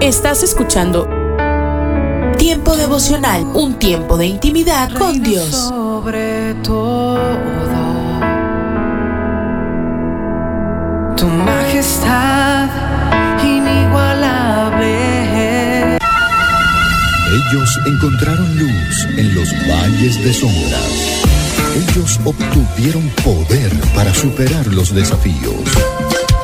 Estás escuchando Tiempo devocional, un tiempo de intimidad con Dios. Sobre todo, tu majestad inigualable. Ellos encontraron luz en los valles de sombras. Ellos obtuvieron poder para superar los desafíos.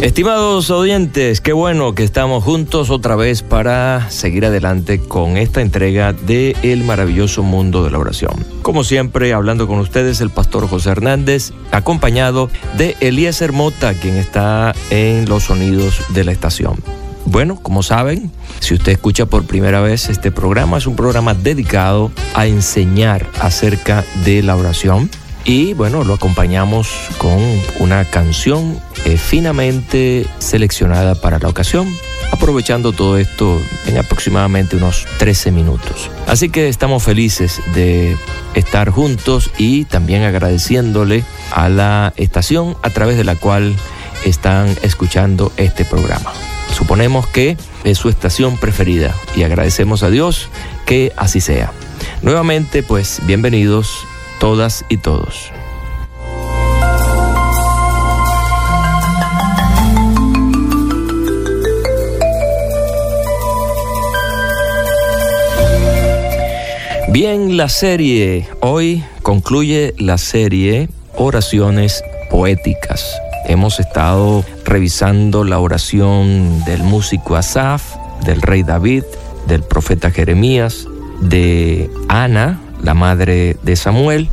Estimados oyentes, qué bueno que estamos juntos otra vez para seguir adelante con esta entrega de El maravilloso mundo de la oración. Como siempre, hablando con ustedes el pastor José Hernández, acompañado de Elías Mota, quien está en los sonidos de la estación. Bueno, como saben, si usted escucha por primera vez este programa, es un programa dedicado a enseñar acerca de la oración y bueno, lo acompañamos con una canción eh, finamente seleccionada para la ocasión, aprovechando todo esto en aproximadamente unos 13 minutos. Así que estamos felices de estar juntos y también agradeciéndole a la estación a través de la cual están escuchando este programa. Suponemos que es su estación preferida y agradecemos a Dios que así sea. Nuevamente, pues bienvenidos todas y todos. Bien, la serie. Hoy concluye la serie Oraciones Poéticas. Hemos estado revisando la oración del músico Asaf, del rey David, del profeta Jeremías, de Ana, la madre de Samuel.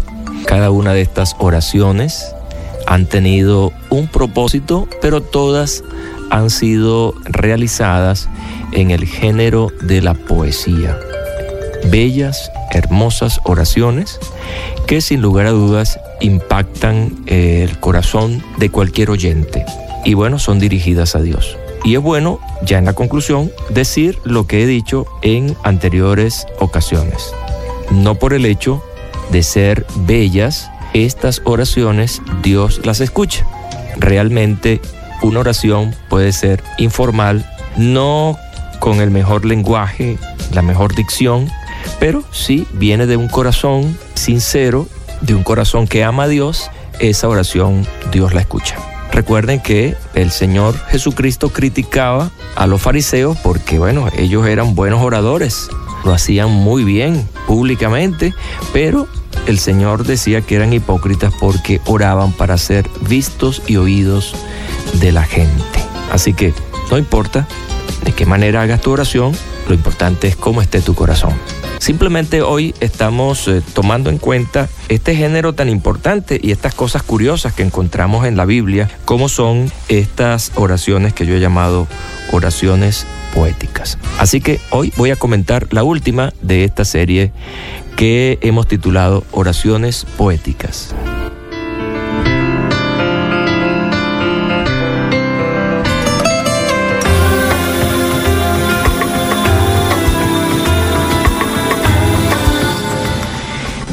Cada una de estas oraciones han tenido un propósito, pero todas han sido realizadas en el género de la poesía. Bellas, hermosas oraciones que sin lugar a dudas impactan el corazón de cualquier oyente. Y bueno, son dirigidas a Dios. Y es bueno, ya en la conclusión, decir lo que he dicho en anteriores ocasiones no por el hecho de ser bellas, estas oraciones Dios las escucha. Realmente una oración puede ser informal, no con el mejor lenguaje, la mejor dicción, pero si viene de un corazón sincero, de un corazón que ama a Dios, esa oración Dios la escucha. Recuerden que el Señor Jesucristo criticaba a los fariseos porque, bueno, ellos eran buenos oradores, lo hacían muy bien públicamente, pero el Señor decía que eran hipócritas porque oraban para ser vistos y oídos de la gente. Así que no importa de qué manera hagas tu oración, lo importante es cómo esté tu corazón. Simplemente hoy estamos eh, tomando en cuenta este género tan importante y estas cosas curiosas que encontramos en la Biblia, como son estas oraciones que yo he llamado oraciones poéticas. Así que hoy voy a comentar la última de esta serie que hemos titulado Oraciones Poéticas.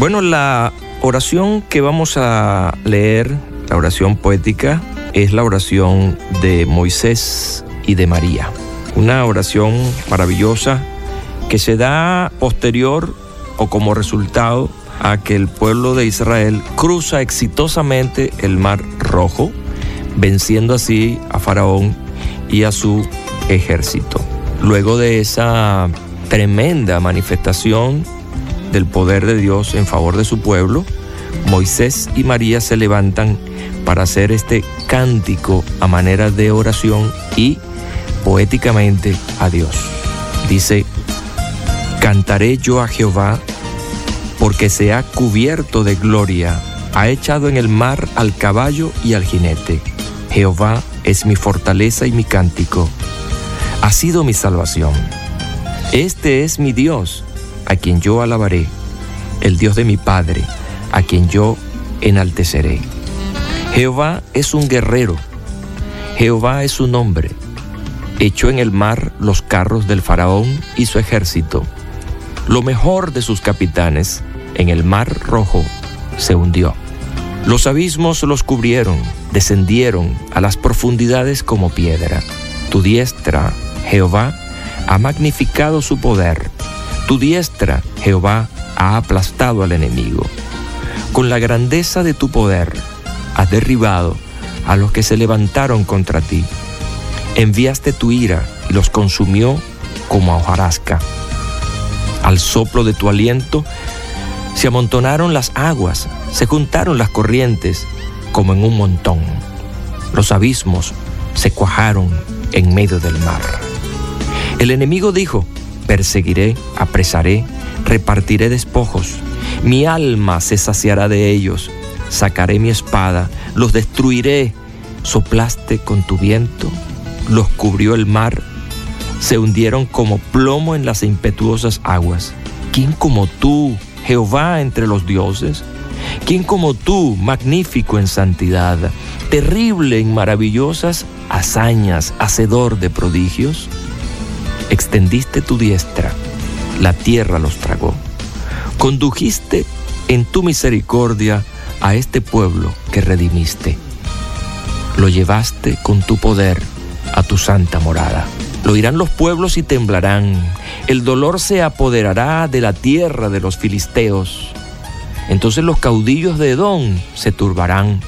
Bueno, la oración que vamos a leer, la oración poética, es la oración de Moisés y de María. Una oración maravillosa que se da posterior o como resultado a que el pueblo de Israel cruza exitosamente el mar rojo, venciendo así a Faraón y a su ejército. Luego de esa tremenda manifestación del poder de Dios en favor de su pueblo, Moisés y María se levantan para hacer este cántico a manera de oración y poéticamente a Dios. Dice, cantaré yo a Jehová porque se ha cubierto de gloria, ha echado en el mar al caballo y al jinete. Jehová es mi fortaleza y mi cántico, ha sido mi salvación. Este es mi Dios, a quien yo alabaré, el Dios de mi Padre, a quien yo enalteceré. Jehová es un guerrero, Jehová es su nombre. Echó en el mar los carros del faraón y su ejército. Lo mejor de sus capitanes en el mar rojo se hundió. Los abismos los cubrieron, descendieron a las profundidades como piedra. Tu diestra, Jehová, ha magnificado su poder. Tu diestra, Jehová, ha aplastado al enemigo. Con la grandeza de tu poder, has derribado a los que se levantaron contra ti. Enviaste tu ira y los consumió como a hojarasca. Al soplo de tu aliento se amontonaron las aguas, se juntaron las corrientes como en un montón. Los abismos se cuajaron en medio del mar. El enemigo dijo, perseguiré, apresaré, repartiré despojos. Mi alma se saciará de ellos. Sacaré mi espada, los destruiré. Soplaste con tu viento, los cubrió el mar, se hundieron como plomo en las impetuosas aguas. ¿Quién como tú, Jehová entre los dioses? ¿Quién como tú, magnífico en santidad, terrible en maravillosas hazañas, hacedor de prodigios? Extendiste tu diestra, la tierra los tragó. Condujiste en tu misericordia a este pueblo que redimiste. Lo llevaste con tu poder a tu santa morada. Lo oirán los pueblos y temblarán. El dolor se apoderará de la tierra de los filisteos. Entonces los caudillos de Edom se turbarán.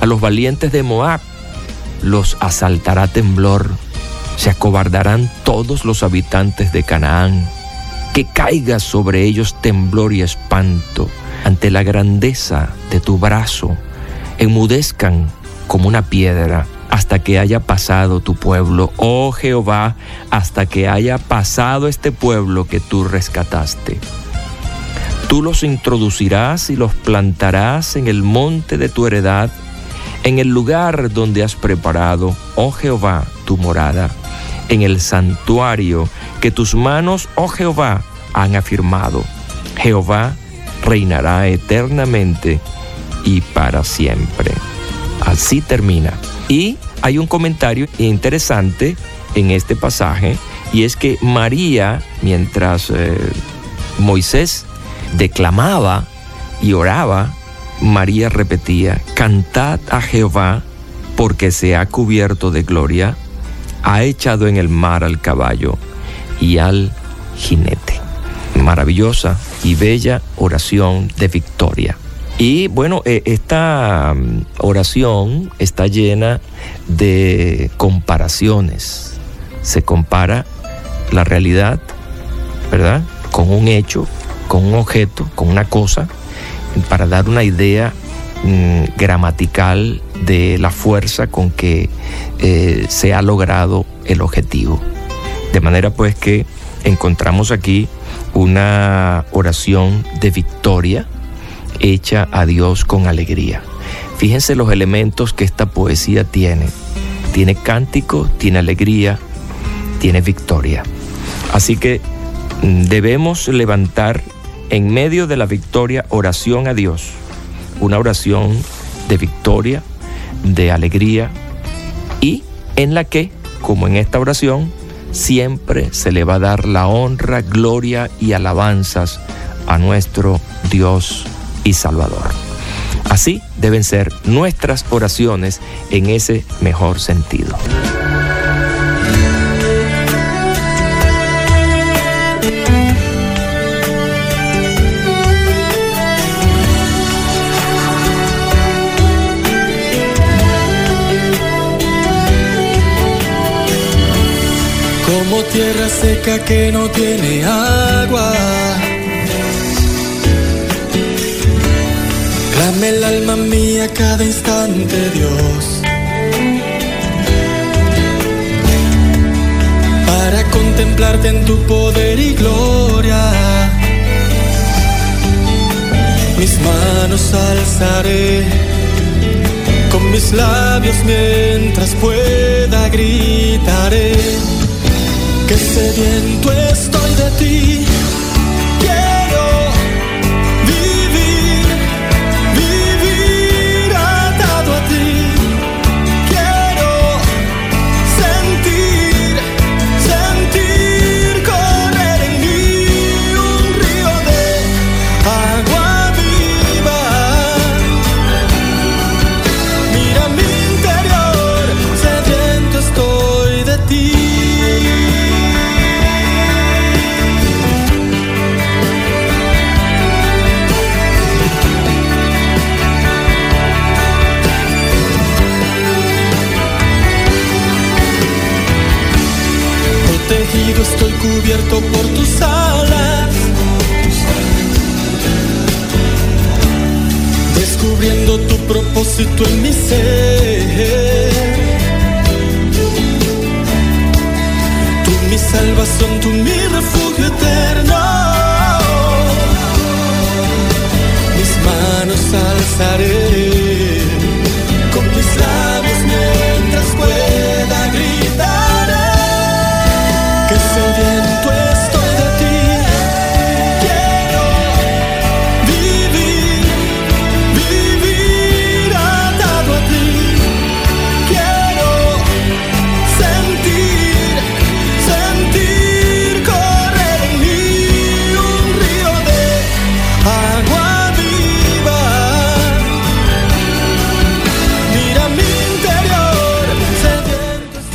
A los valientes de Moab los asaltará temblor. Se acobardarán todos los habitantes de Canaán. Que caiga sobre ellos temblor y espanto ante la grandeza de tu brazo. Enmudezcan como una piedra hasta que haya pasado tu pueblo, oh Jehová, hasta que haya pasado este pueblo que tú rescataste. Tú los introducirás y los plantarás en el monte de tu heredad, en el lugar donde has preparado, oh Jehová, tu morada, en el santuario que tus manos, oh Jehová, han afirmado. Jehová reinará eternamente y para siempre. Así termina. Y hay un comentario interesante en este pasaje y es que María, mientras eh, Moisés declamaba y oraba, María repetía, cantad a Jehová porque se ha cubierto de gloria, ha echado en el mar al caballo y al jinete. Maravillosa y bella oración de victoria. Y bueno, eh, esta mm, oración está llena de comparaciones. Se compara la realidad, ¿verdad? Con un hecho, con un objeto, con una cosa, para dar una idea mm, gramatical de la fuerza con que eh, se ha logrado el objetivo. De manera pues que encontramos aquí una oración de victoria hecha a Dios con alegría. Fíjense los elementos que esta poesía tiene. Tiene cántico, tiene alegría, tiene victoria. Así que mm, debemos levantar en medio de la victoria oración a Dios. Una oración de victoria, de alegría y en la que, como en esta oración, siempre se le va a dar la honra, gloria y alabanzas a nuestro Dios y Salvador. Así deben ser nuestras oraciones en ese mejor sentido. Tierra seca que no tiene agua Dame el alma mía cada instante, Dios. Para contemplarte en tu poder y gloria. Mis manos alzaré con mis labios mientras pueda gritaré. Que sediento estoy de ti. Cubierto por tus alas. Descubriendo tu propósito en mi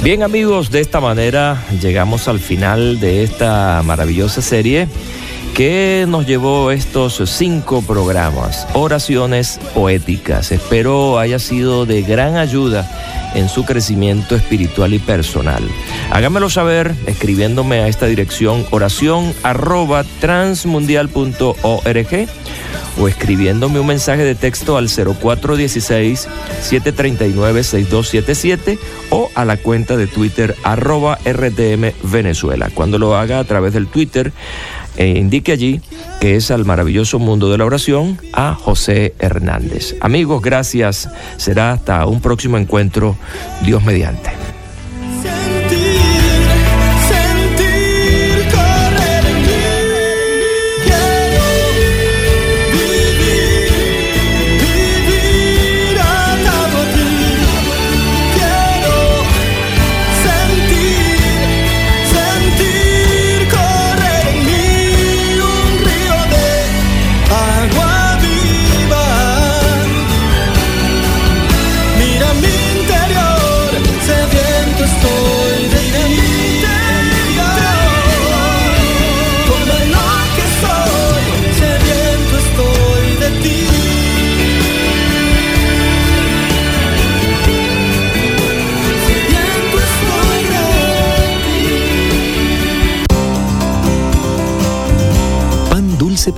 Bien amigos, de esta manera llegamos al final de esta maravillosa serie que nos llevó estos cinco programas, oraciones poéticas. Espero haya sido de gran ayuda en su crecimiento espiritual y personal. Háganmelo saber escribiéndome a esta dirección oración arroba o escribiéndome un mensaje de texto al 0416-739-6277 o a la cuenta de Twitter arroba RTM Venezuela. Cuando lo haga a través del Twitter, eh, indique allí que es al maravilloso mundo de la oración a José Hernández. Amigos, gracias. Será hasta un próximo encuentro. Dios mediante.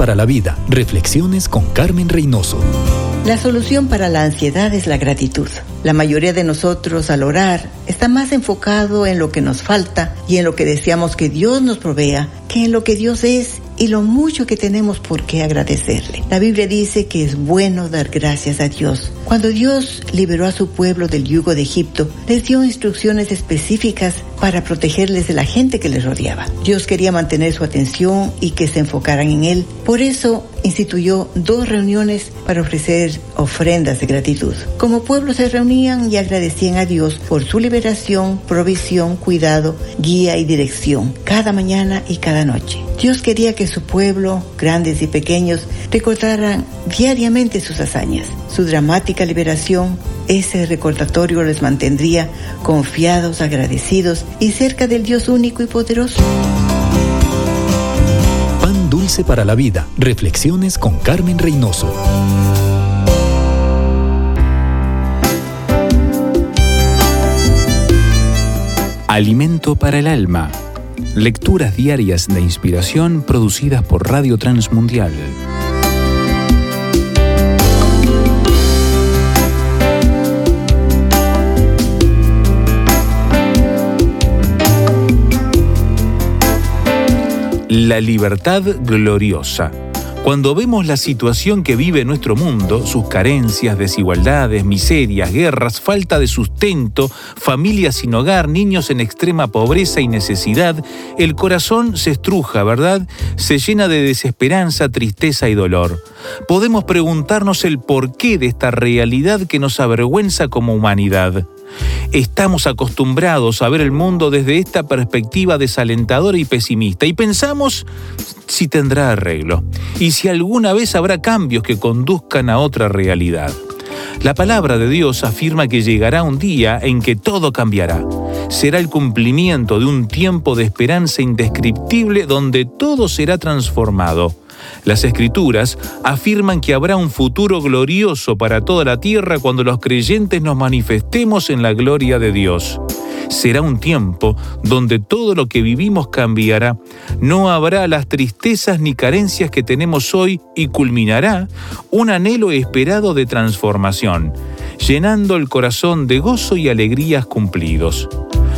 Para la vida. Reflexiones con Carmen Reynoso. La solución para la ansiedad es la gratitud. La mayoría de nosotros al orar está más enfocado en lo que nos falta y en lo que deseamos que Dios nos provea que en lo que Dios es y lo mucho que tenemos por qué agradecerle. La Biblia dice que es bueno dar gracias a Dios. Cuando Dios liberó a su pueblo del yugo de Egipto, les dio instrucciones específicas para protegerles de la gente que les rodeaba. Dios quería mantener su atención y que se enfocaran en Él. Por eso instituyó dos reuniones para ofrecer ofrendas de gratitud. Como pueblo se reunían y agradecían a Dios por su liberación, provisión, cuidado, guía y dirección, cada mañana y cada noche. Dios quería que su pueblo, grandes y pequeños, recordaran diariamente sus hazañas, su dramática liberación. Ese recordatorio les mantendría confiados, agradecidos y cerca del Dios único y poderoso. Para la vida. Reflexiones con Carmen Reynoso. Alimento para el alma Lecturas diarias de inspiración producidas por Radio Transmundial. La libertad gloriosa. Cuando vemos la situación que vive nuestro mundo, sus carencias, desigualdades, miserias, guerras, falta de sustento, familias sin hogar, niños en extrema pobreza y necesidad, el corazón se estruja, ¿verdad? Se llena de desesperanza, tristeza y dolor. Podemos preguntarnos el porqué de esta realidad que nos avergüenza como humanidad. Estamos acostumbrados a ver el mundo desde esta perspectiva desalentadora y pesimista y pensamos si tendrá arreglo y si alguna vez habrá cambios que conduzcan a otra realidad. La palabra de Dios afirma que llegará un día en que todo cambiará. Será el cumplimiento de un tiempo de esperanza indescriptible donde todo será transformado. Las escrituras afirman que habrá un futuro glorioso para toda la tierra cuando los creyentes nos manifestemos en la gloria de Dios. Será un tiempo donde todo lo que vivimos cambiará. No habrá las tristezas ni carencias que tenemos hoy y culminará un anhelo esperado de transformación, llenando el corazón de gozo y alegrías cumplidos.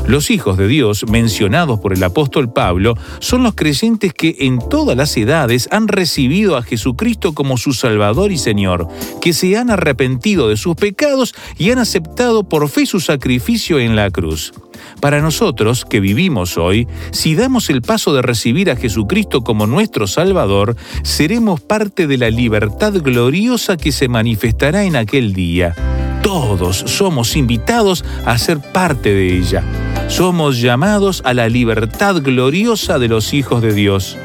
Los hijos de Dios, mencionados por el apóstol Pablo, son los creyentes que en todas las edades han recibido a Jesucristo como su Salvador y Señor, que se han arrepentido de sus pecados y han aceptado por fe su sacrificio en la cruz. Para nosotros, que vivimos hoy, si damos el paso de recibir a Jesucristo como nuestro Salvador, seremos parte de la libertad gloriosa que se manifestará en aquel día. Todos somos invitados a ser parte de ella somos llamados a la libertad gloriosa de los hijos de Dios.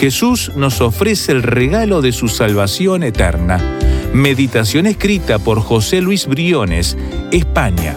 Jesús nos ofrece el regalo de su salvación eterna. Meditación escrita por José Luis Briones, España.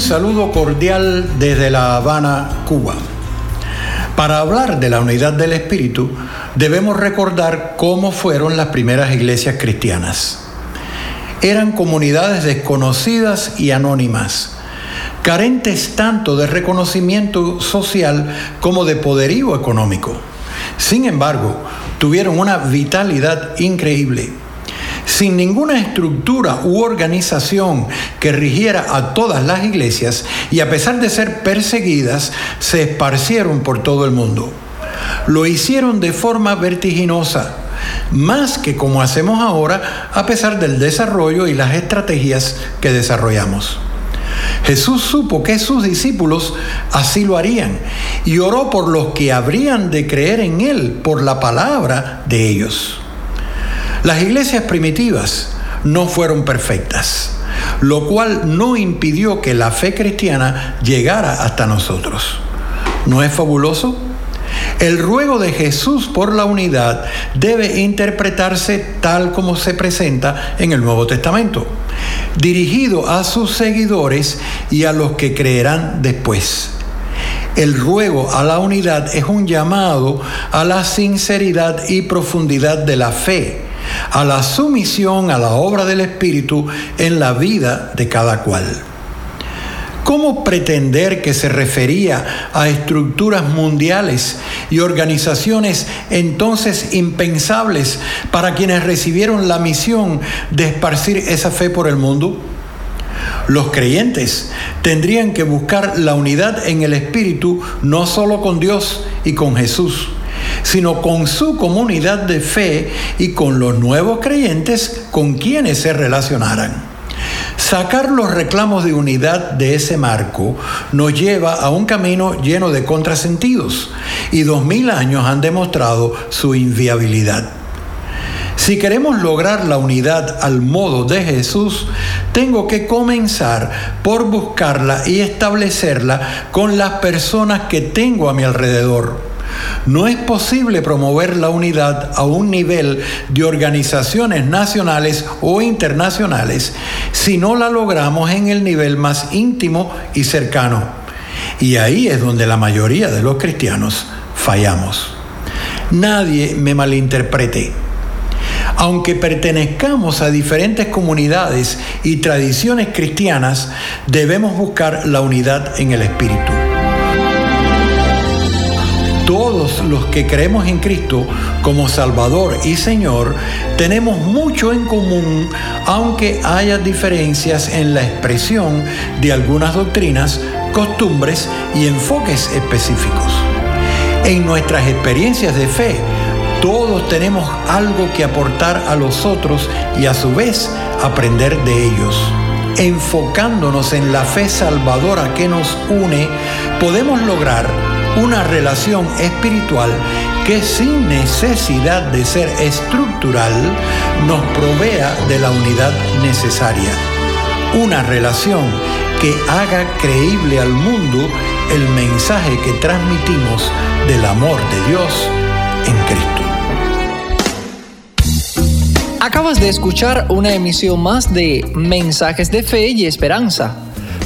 Saludo cordial desde La Habana, Cuba. Para hablar de la unidad del Espíritu, debemos recordar cómo fueron las primeras iglesias cristianas. Eran comunidades desconocidas y anónimas, carentes tanto de reconocimiento social como de poderío económico. Sin embargo, tuvieron una vitalidad increíble sin ninguna estructura u organización que rigiera a todas las iglesias y a pesar de ser perseguidas, se esparcieron por todo el mundo. Lo hicieron de forma vertiginosa, más que como hacemos ahora a pesar del desarrollo y las estrategias que desarrollamos. Jesús supo que sus discípulos así lo harían y oró por los que habrían de creer en Él por la palabra de ellos. Las iglesias primitivas no fueron perfectas, lo cual no impidió que la fe cristiana llegara hasta nosotros. ¿No es fabuloso? El ruego de Jesús por la unidad debe interpretarse tal como se presenta en el Nuevo Testamento, dirigido a sus seguidores y a los que creerán después. El ruego a la unidad es un llamado a la sinceridad y profundidad de la fe a la sumisión a la obra del Espíritu en la vida de cada cual. ¿Cómo pretender que se refería a estructuras mundiales y organizaciones entonces impensables para quienes recibieron la misión de esparcir esa fe por el mundo? Los creyentes tendrían que buscar la unidad en el Espíritu no solo con Dios y con Jesús, sino con su comunidad de fe y con los nuevos creyentes con quienes se relacionaran. Sacar los reclamos de unidad de ese marco nos lleva a un camino lleno de contrasentidos y dos mil años han demostrado su inviabilidad. Si queremos lograr la unidad al modo de Jesús, tengo que comenzar por buscarla y establecerla con las personas que tengo a mi alrededor no es posible promover la unidad a un nivel de organizaciones nacionales o internacionales si no la logramos en el nivel más íntimo y cercano. Y ahí es donde la mayoría de los cristianos fallamos. Nadie me malinterprete. Aunque pertenezcamos a diferentes comunidades y tradiciones cristianas, debemos buscar la unidad en el espíritu. Todos los que creemos en Cristo como Salvador y Señor tenemos mucho en común, aunque haya diferencias en la expresión de algunas doctrinas, costumbres y enfoques específicos. En nuestras experiencias de fe, todos tenemos algo que aportar a los otros y a su vez aprender de ellos. Enfocándonos en la fe salvadora que nos une, podemos lograr una relación espiritual que sin necesidad de ser estructural nos provea de la unidad necesaria. Una relación que haga creíble al mundo el mensaje que transmitimos del amor de Dios en Cristo. Acabas de escuchar una emisión más de Mensajes de Fe y Esperanza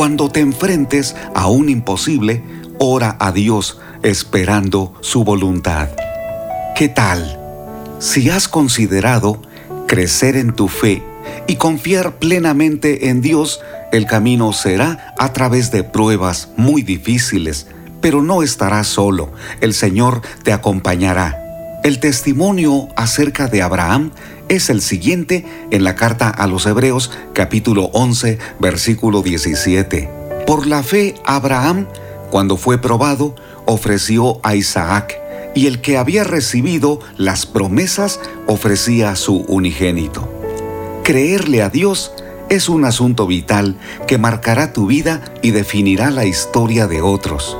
Cuando te enfrentes a un imposible, ora a Dios esperando su voluntad. ¿Qué tal? Si has considerado crecer en tu fe y confiar plenamente en Dios, el camino será a través de pruebas muy difíciles, pero no estarás solo, el Señor te acompañará. El testimonio acerca de Abraham es el siguiente en la carta a los Hebreos capítulo 11 versículo 17. Por la fe Abraham, cuando fue probado, ofreció a Isaac, y el que había recibido las promesas ofrecía su unigénito. Creerle a Dios es un asunto vital que marcará tu vida y definirá la historia de otros.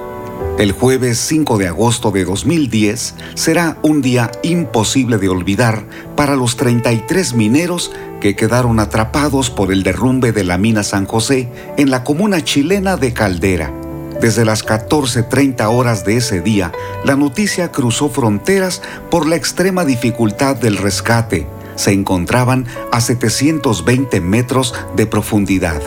El jueves 5 de agosto de 2010 será un día imposible de olvidar para los 33 mineros que quedaron atrapados por el derrumbe de la mina San José en la comuna chilena de Caldera. Desde las 14.30 horas de ese día, la noticia cruzó fronteras por la extrema dificultad del rescate. Se encontraban a 720 metros de profundidad.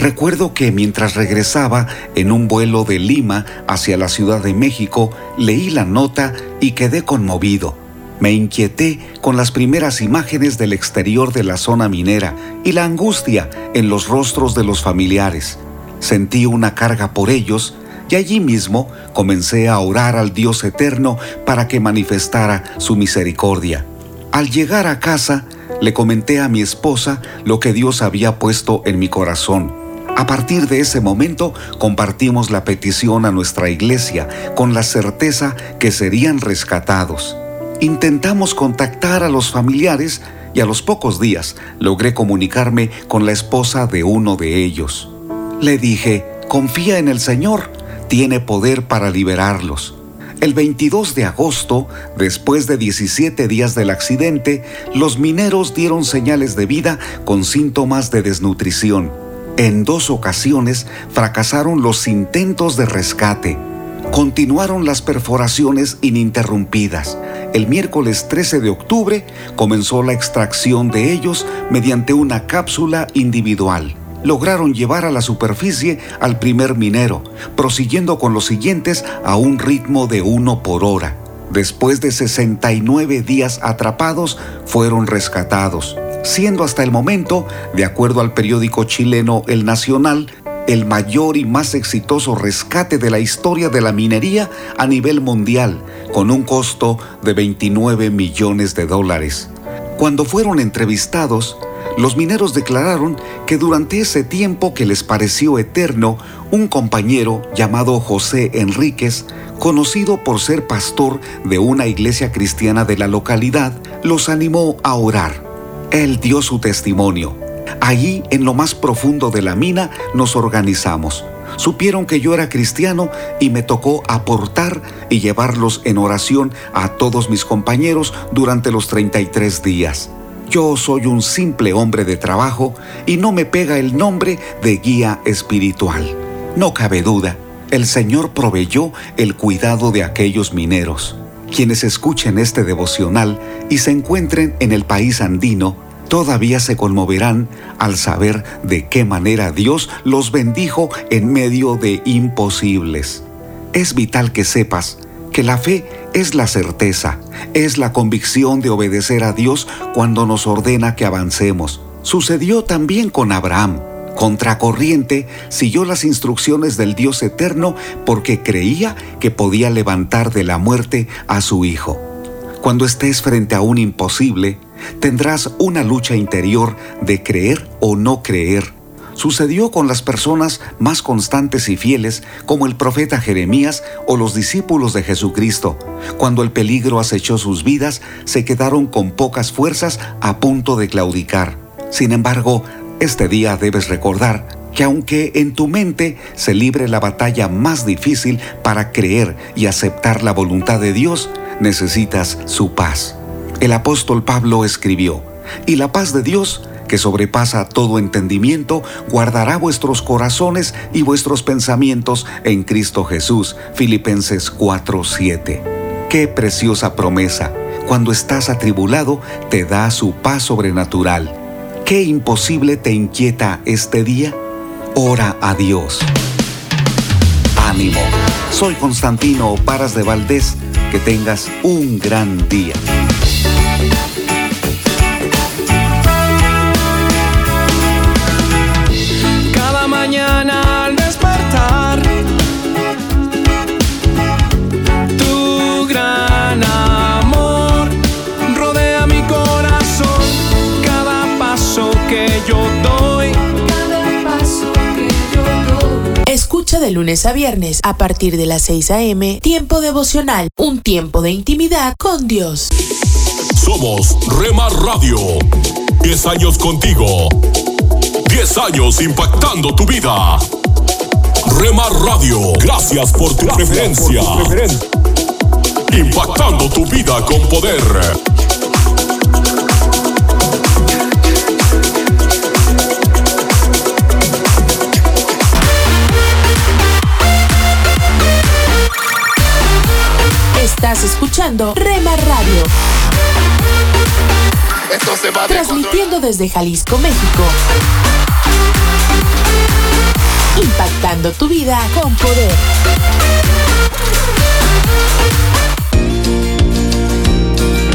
Recuerdo que mientras regresaba en un vuelo de Lima hacia la Ciudad de México, leí la nota y quedé conmovido. Me inquieté con las primeras imágenes del exterior de la zona minera y la angustia en los rostros de los familiares. Sentí una carga por ellos y allí mismo comencé a orar al Dios eterno para que manifestara su misericordia. Al llegar a casa, le comenté a mi esposa lo que Dios había puesto en mi corazón a partir de ese momento compartimos la petición a nuestra iglesia con la certeza que serían rescatados. Intentamos contactar a los familiares y a los pocos días logré comunicarme con la esposa de uno de ellos. Le dije, confía en el Señor, tiene poder para liberarlos. El 22 de agosto, después de 17 días del accidente, los mineros dieron señales de vida con síntomas de desnutrición en dos ocasiones fracasaron los intentos de rescate. continuaron las perforaciones ininterrumpidas. El miércoles 13 de octubre comenzó la extracción de ellos mediante una cápsula individual. Lograron llevar a la superficie al primer minero, prosiguiendo con los siguientes a un ritmo de uno por hora. Después de 69 días atrapados, fueron rescatados, siendo hasta el momento, de acuerdo al periódico chileno El Nacional, el mayor y más exitoso rescate de la historia de la minería a nivel mundial, con un costo de 29 millones de dólares. Cuando fueron entrevistados, los mineros declararon que durante ese tiempo que les pareció eterno, un compañero llamado José Enríquez, conocido por ser pastor de una iglesia cristiana de la localidad, los animó a orar. Él dio su testimonio Allí, en lo más profundo de la mina, nos organizamos. Supieron que yo era cristiano y me tocó aportar y llevarlos en oración a todos mis compañeros durante los 33 días. Yo soy un simple hombre de trabajo y no me pega el nombre de guía espiritual. No cabe duda, el Señor proveyó el cuidado de aquellos mineros. Quienes escuchen este devocional y se encuentren en el país andino, todavía se conmoverán al saber de qué manera Dios los bendijo en medio de imposibles. Es vital que sepas que la fe es la certeza, es la convicción de obedecer a Dios cuando nos ordena que avancemos. Sucedió también con Abraham. Contracorriente, siguió las instrucciones del Dios eterno porque creía que podía levantar de la muerte a su hijo. Cuando estés frente a un imposible, tendrás una lucha interior de creer o no creer. Sucedió con las personas más constantes y fieles como el profeta Jeremías o los discípulos de Jesucristo. Cuando el peligro acechó sus vidas, se quedaron con pocas fuerzas a punto de claudicar. Sin embargo, este día debes recordar que aunque en tu mente se libre la batalla más difícil para creer y aceptar la voluntad de Dios, necesitas su paz. El apóstol Pablo escribió, y la paz de Dios, que sobrepasa todo entendimiento, guardará vuestros corazones y vuestros pensamientos en Cristo Jesús. Filipenses 4:7. Qué preciosa promesa. Cuando estás atribulado, te da su paz sobrenatural. ¿Qué imposible te inquieta este día? Ora a Dios. Ánimo. Soy Constantino Paras de Valdés. Que tengas un gran día. De lunes a viernes a partir de las 6 a.m. Tiempo devocional, un tiempo de intimidad con Dios. Somos Remar Radio. 10 años contigo. 10 años impactando tu vida. Remar Radio, gracias por tu preferencia. Impactando tu vida con poder. Estás escuchando Rema Radio. Transmitiendo desde Jalisco, México. Impactando tu vida con poder.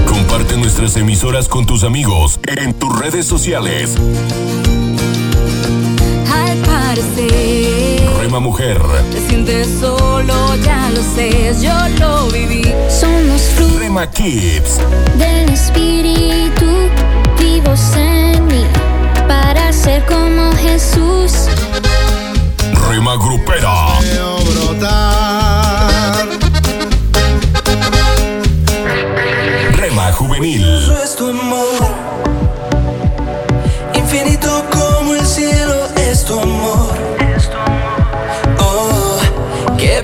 Comparte nuestras emisoras con tus amigos en tus redes sociales. Al parecer Rema Mujer. Te sientes solo, ya lo sé, yo lo viví. Somos frutos Rema Kids. del Espíritu vivos en mí para ser como Jesús. Rema Grupera. Rema Juvenil. es tu amor, infinito como el cielo es tu amor.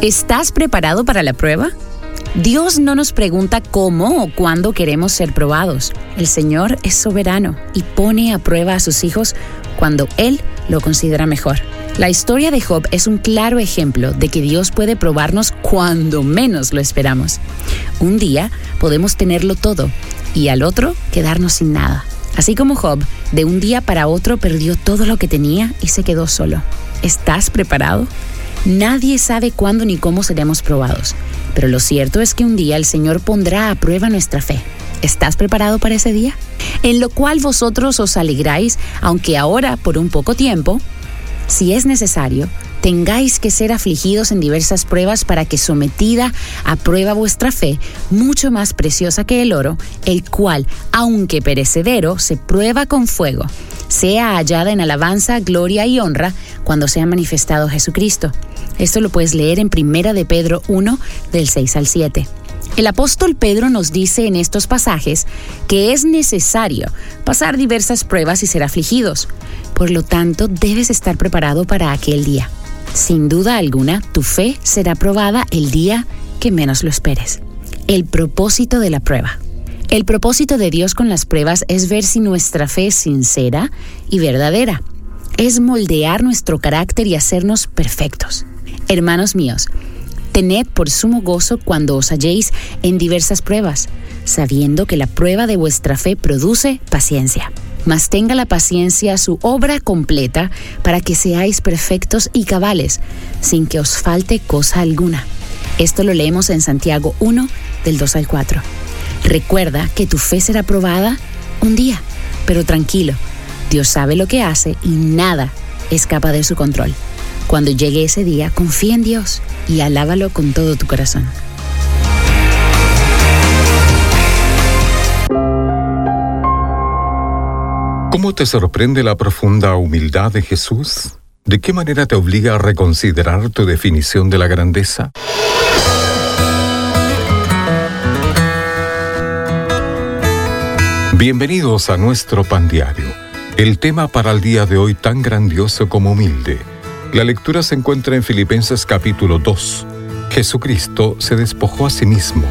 ¿Estás preparado para la prueba? Dios no nos pregunta cómo o cuándo queremos ser probados. El Señor es soberano y pone a prueba a sus hijos cuando Él lo considera mejor. La historia de Job es un claro ejemplo de que Dios puede probarnos cuando menos lo esperamos. Un día podemos tenerlo todo y al otro quedarnos sin nada. Así como Job, de un día para otro perdió todo lo que tenía y se quedó solo. ¿Estás preparado? Nadie sabe cuándo ni cómo seremos probados, pero lo cierto es que un día el Señor pondrá a prueba nuestra fe. ¿Estás preparado para ese día? En lo cual vosotros os alegráis, aunque ahora por un poco tiempo, si es necesario, tengáis que ser afligidos en diversas pruebas para que sometida a prueba vuestra fe, mucho más preciosa que el oro, el cual, aunque perecedero, se prueba con fuego, sea hallada en alabanza, gloria y honra cuando sea manifestado Jesucristo. Esto lo puedes leer en Primera de Pedro 1, del 6 al 7. El apóstol Pedro nos dice en estos pasajes que es necesario pasar diversas pruebas y ser afligidos. Por lo tanto, debes estar preparado para aquel día. Sin duda alguna, tu fe será probada el día que menos lo esperes. El propósito de la prueba. El propósito de Dios con las pruebas es ver si nuestra fe es sincera y verdadera. Es moldear nuestro carácter y hacernos perfectos. Hermanos míos, tened por sumo gozo cuando os halléis en diversas pruebas, sabiendo que la prueba de vuestra fe produce paciencia. Mas tenga la paciencia su obra completa para que seáis perfectos y cabales, sin que os falte cosa alguna. Esto lo leemos en Santiago 1, del 2 al 4. Recuerda que tu fe será probada un día, pero tranquilo, Dios sabe lo que hace y nada escapa de su control. Cuando llegue ese día, confía en Dios y alábalo con todo tu corazón. ¿Cómo te sorprende la profunda humildad de Jesús? ¿De qué manera te obliga a reconsiderar tu definición de la grandeza? Bienvenidos a nuestro pan diario. El tema para el día de hoy tan grandioso como humilde. La lectura se encuentra en Filipenses capítulo 2. Jesucristo se despojó a sí mismo.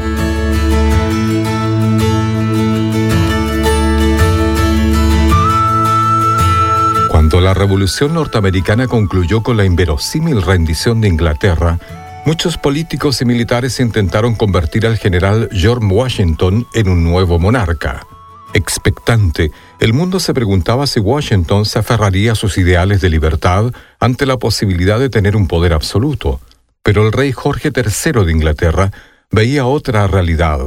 Cuando la Revolución norteamericana concluyó con la inverosímil rendición de Inglaterra, muchos políticos y militares intentaron convertir al general George Washington en un nuevo monarca. Expectante, el mundo se preguntaba si Washington se aferraría a sus ideales de libertad ante la posibilidad de tener un poder absoluto. Pero el rey Jorge III de Inglaterra veía otra realidad.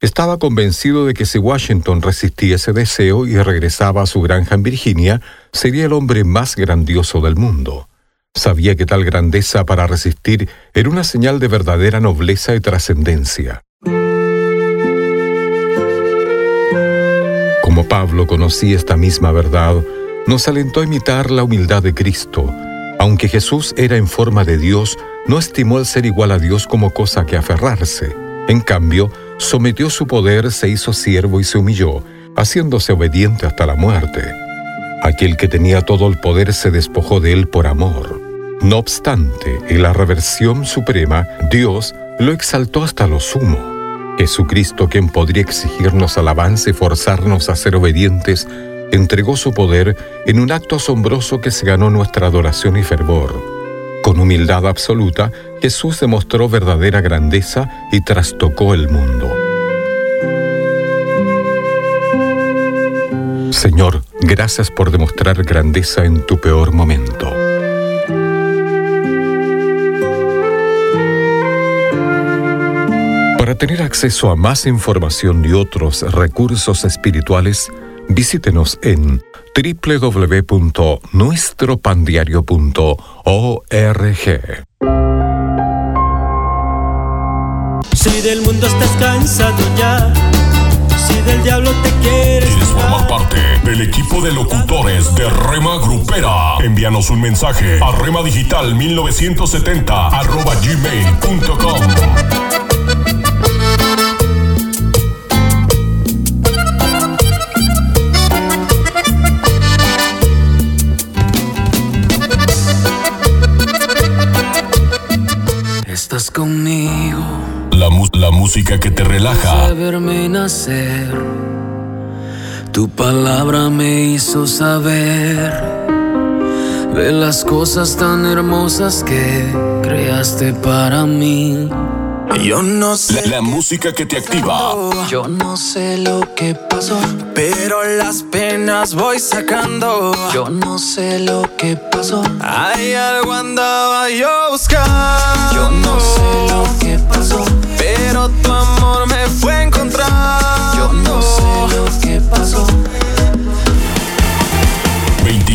Estaba convencido de que si Washington resistía ese deseo y regresaba a su granja en Virginia, sería el hombre más grandioso del mundo. Sabía que tal grandeza para resistir era una señal de verdadera nobleza y trascendencia. Como Pablo conocía esta misma verdad, nos alentó a imitar la humildad de Cristo. Aunque Jesús era en forma de Dios, no estimó el ser igual a Dios como cosa que aferrarse. En cambio, sometió su poder, se hizo siervo y se humilló, haciéndose obediente hasta la muerte. Aquel que tenía todo el poder se despojó de él por amor. No obstante, en la reversión suprema, Dios lo exaltó hasta lo sumo. Jesucristo, quien podría exigirnos alabanza y forzarnos a ser obedientes, entregó su poder en un acto asombroso que se ganó nuestra adoración y fervor. Con humildad absoluta, Jesús demostró verdadera grandeza y trastocó el mundo. Señor, gracias por demostrar grandeza en tu peor momento. Para tener acceso a más información y otros recursos espirituales, visítenos en www.nuestropandiario.org. Si del mundo estás cansado ya, si del diablo te quieres. ¿Quieres formar parte del equipo de locutores de Rema Grupera? Envíanos un mensaje a remadigital 1970 arroba gmail.com. Estás conmigo. La, la música que te relaja. De verme nacer. Tu palabra me hizo saber de las cosas tan hermosas que creaste para mí. Yo no sé. La, la música que te activa. Yo no sé lo que pasó, pero las penas voy sacando. Yo no sé lo que pasó. Hay algo andaba yo buscando. Yo no sé lo que pasó, pero tu amor me fue a encontrar.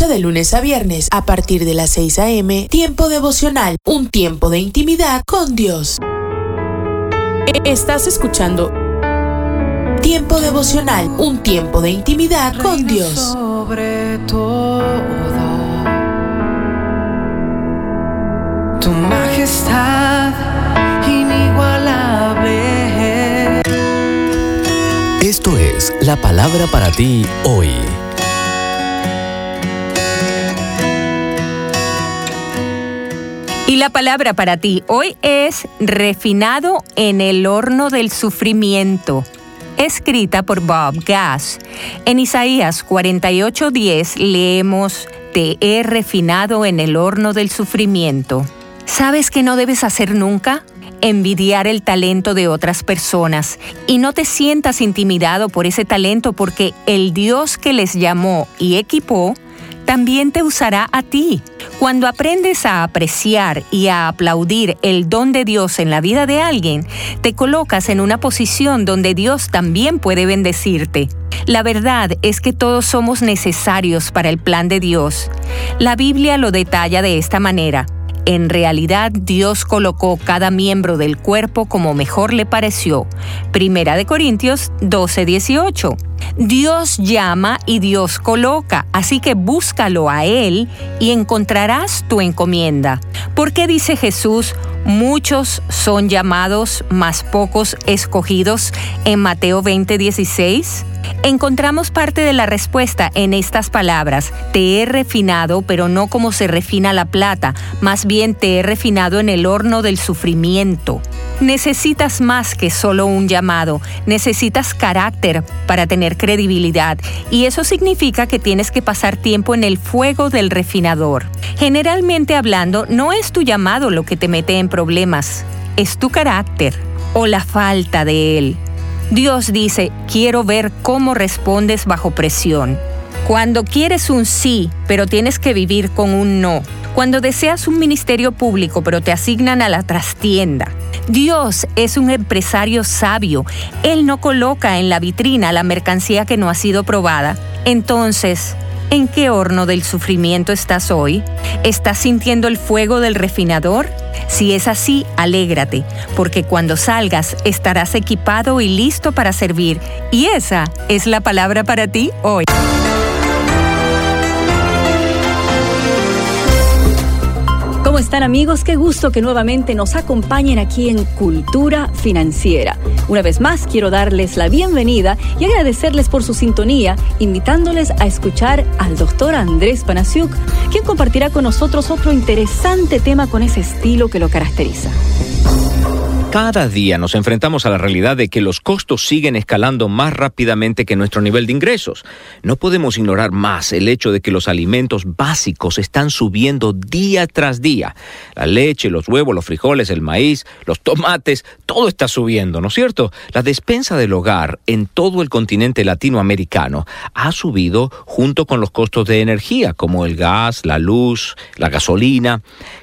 Escucha de lunes a viernes a partir de las 6 a.m. Tiempo devocional, un tiempo de intimidad con Dios. Estás escuchando Tiempo devocional, un tiempo de intimidad con Dios. sobre todo. Tu majestad inigualable. Esto es la palabra para ti hoy. La palabra para ti hoy es refinado en el horno del sufrimiento, escrita por Bob Gass. En Isaías 48:10 leemos, Te he refinado en el horno del sufrimiento. ¿Sabes qué no debes hacer nunca? Envidiar el talento de otras personas y no te sientas intimidado por ese talento porque el Dios que les llamó y equipó también te usará a ti. Cuando aprendes a apreciar y a aplaudir el don de Dios en la vida de alguien, te colocas en una posición donde Dios también puede bendecirte. La verdad es que todos somos necesarios para el plan de Dios. La Biblia lo detalla de esta manera. En realidad Dios colocó cada miembro del cuerpo como mejor le pareció. Primera de Corintios 12:18. Dios llama y Dios coloca, así que búscalo a Él y encontrarás tu encomienda. ¿Por qué dice Jesús, muchos son llamados, mas pocos escogidos en Mateo 20:16? Encontramos parte de la respuesta en estas palabras. Te he refinado, pero no como se refina la plata, más bien te he refinado en el horno del sufrimiento. Necesitas más que solo un llamado, necesitas carácter para tener credibilidad y eso significa que tienes que pasar tiempo en el fuego del refinador. Generalmente hablando, no es tu llamado lo que te mete en problemas, es tu carácter o la falta de él. Dios dice, quiero ver cómo respondes bajo presión. Cuando quieres un sí, pero tienes que vivir con un no. Cuando deseas un ministerio público, pero te asignan a la trastienda. Dios es un empresario sabio. Él no coloca en la vitrina la mercancía que no ha sido probada. Entonces, ¿en qué horno del sufrimiento estás hoy? ¿Estás sintiendo el fuego del refinador? Si es así, alégrate, porque cuando salgas estarás equipado y listo para servir. Y esa es la palabra para ti hoy. Están amigos? Qué gusto que nuevamente nos acompañen aquí en Cultura Financiera. Una vez más quiero darles la bienvenida y agradecerles por su sintonía, invitándoles a escuchar al doctor Andrés Panasiuk, quien compartirá con nosotros otro interesante tema con ese estilo que lo caracteriza. Cada día nos enfrentamos a la realidad de que los costos siguen escalando más rápidamente que nuestro nivel de ingresos. No podemos ignorar más el hecho de que los alimentos básicos están subiendo día tras día. La leche, los huevos, los frijoles, el maíz, los tomates, todo está subiendo, ¿no es cierto? La despensa del hogar en todo el continente latinoamericano ha subido junto con los costos de energía, como el gas, la luz, la gasolina.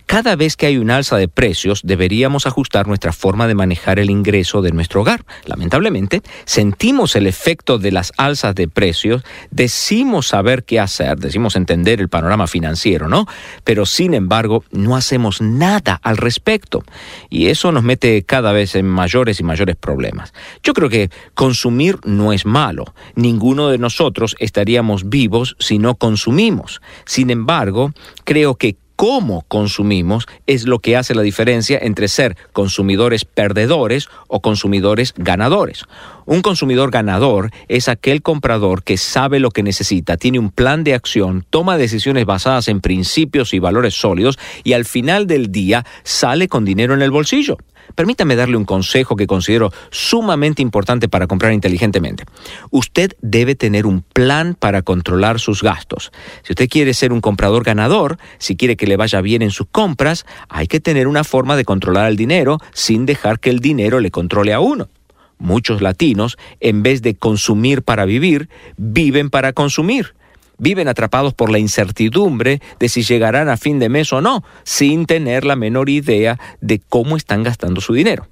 Cada vez que hay un alza de precios, deberíamos ajustar nuestra forma de manejar el ingreso de nuestro hogar. Lamentablemente, sentimos el efecto de las alzas de precios, decimos saber qué hacer, decimos entender el panorama financiero, ¿no? Pero sin embargo, no hacemos nada al respecto. Y eso nos mete cada vez en mayores y mayores problemas. Yo creo que consumir no es malo. Ninguno de nosotros estaríamos vivos si no consumimos. Sin embargo, creo que cómo consumimos es lo que hace la diferencia entre ser consumidores perdedores o consumidores ganadores. Un consumidor ganador es aquel comprador que sabe lo que necesita, tiene un plan de acción, toma decisiones basadas en principios y valores sólidos y al final del día sale con dinero en el bolsillo. Permítame darle un consejo que considero sumamente importante para comprar inteligentemente. Usted debe tener un plan para controlar sus gastos. Si usted quiere ser un comprador ganador, si quiere que le vaya bien en sus compras, hay que tener una forma de controlar el dinero sin dejar que el dinero le controle a uno. Muchos latinos, en vez de consumir para vivir, viven para consumir viven atrapados por la incertidumbre de si llegarán a fin de mes o no, sin tener la menor idea de cómo están gastando su dinero.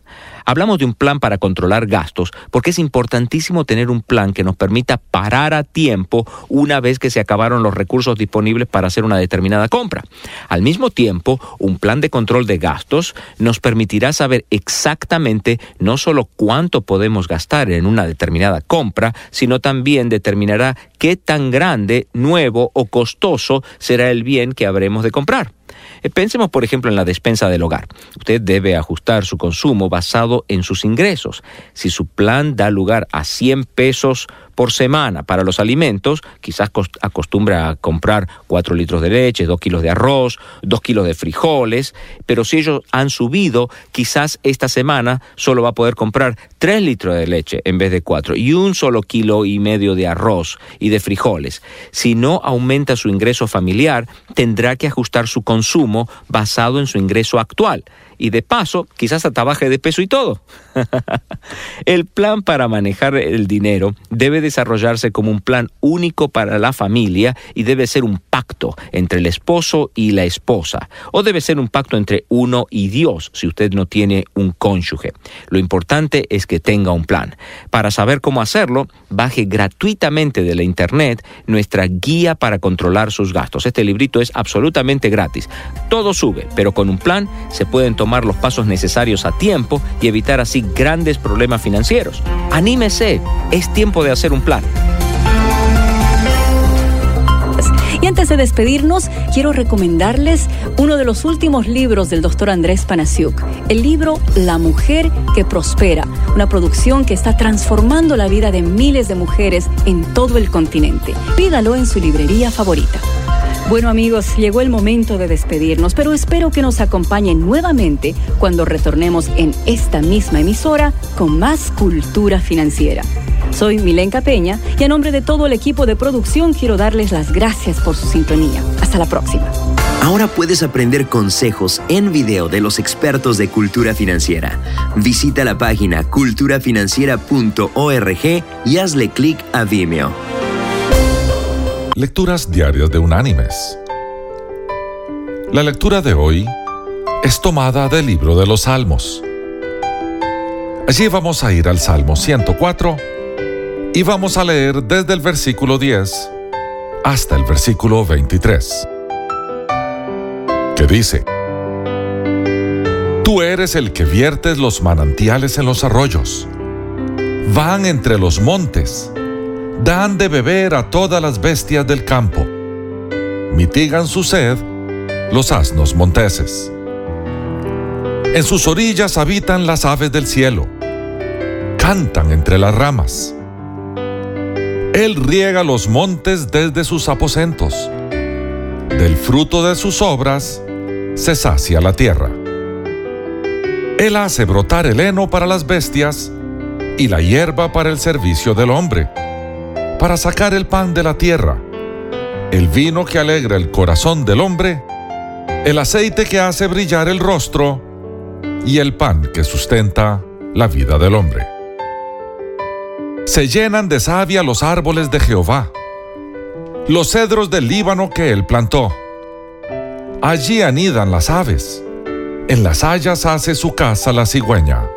Hablamos de un plan para controlar gastos porque es importantísimo tener un plan que nos permita parar a tiempo una vez que se acabaron los recursos disponibles para hacer una determinada compra. Al mismo tiempo, un plan de control de gastos nos permitirá saber exactamente no solo cuánto podemos gastar en una determinada compra, sino también determinará qué tan grande, nuevo o costoso será el bien que habremos de comprar. Eh, pensemos, por ejemplo, en la despensa del hogar. Usted debe ajustar su consumo basado en sus ingresos. Si su plan da lugar a 100 pesos por semana para los alimentos, quizás acostumbra a comprar 4 litros de leche, 2 kilos de arroz, 2 kilos de frijoles, pero si ellos han subido, quizás esta semana solo va a poder comprar 3 litros de leche en vez de 4 y un solo kilo y medio de arroz y de frijoles. Si no aumenta su ingreso familiar, tendrá que ajustar su consumo basado en su ingreso actual y de paso quizás hasta baje de peso y todo. el plan para manejar el dinero debe desarrollarse como un plan único para la familia y debe ser un pacto entre el esposo y la esposa, o debe ser un pacto entre uno y Dios si usted no tiene un cónyuge. Lo importante es que tenga un plan. Para saber cómo hacerlo, baje gratuitamente de la internet nuestra guía para controlar sus gastos. Este librito es absolutamente gratis. Todo sube, pero con un plan se pueden tomar los pasos necesarios a tiempo y evitar así grandes problemas financieros. Anímese, es tiempo de hacer un plan. Y antes de despedirnos, quiero recomendarles uno de los últimos libros del doctor Andrés Panasiuk, el libro La mujer que prospera, una producción que está transformando la vida de miles de mujeres en todo el continente. Pídalo en su librería favorita. Bueno amigos, llegó el momento de despedirnos, pero espero que nos acompañen nuevamente cuando retornemos en esta misma emisora con más cultura financiera. Soy Milenka Peña y a nombre de todo el equipo de producción quiero darles las gracias por su sintonía. Hasta la próxima. Ahora puedes aprender consejos en video de los expertos de cultura financiera. Visita la página culturafinanciera.org y hazle clic a Vimeo. Lecturas diarias de Unánimes. La lectura de hoy es tomada del libro de los Salmos. Allí vamos a ir al Salmo 104 y vamos a leer desde el versículo 10 hasta el versículo 23, que dice, Tú eres el que viertes los manantiales en los arroyos, van entre los montes, dan de beber a todas las bestias del campo, mitigan su sed los asnos monteses. En sus orillas habitan las aves del cielo, cantan entre las ramas él riega los montes desde sus aposentos. Del fruto de sus obras se sacia la tierra. Él hace brotar el heno para las bestias y la hierba para el servicio del hombre, para sacar el pan de la tierra, el vino que alegra el corazón del hombre, el aceite que hace brillar el rostro y el pan que sustenta la vida del hombre. Se llenan de savia los árboles de Jehová, los cedros del Líbano que él plantó. Allí anidan las aves, en las hayas hace su casa la cigüeña.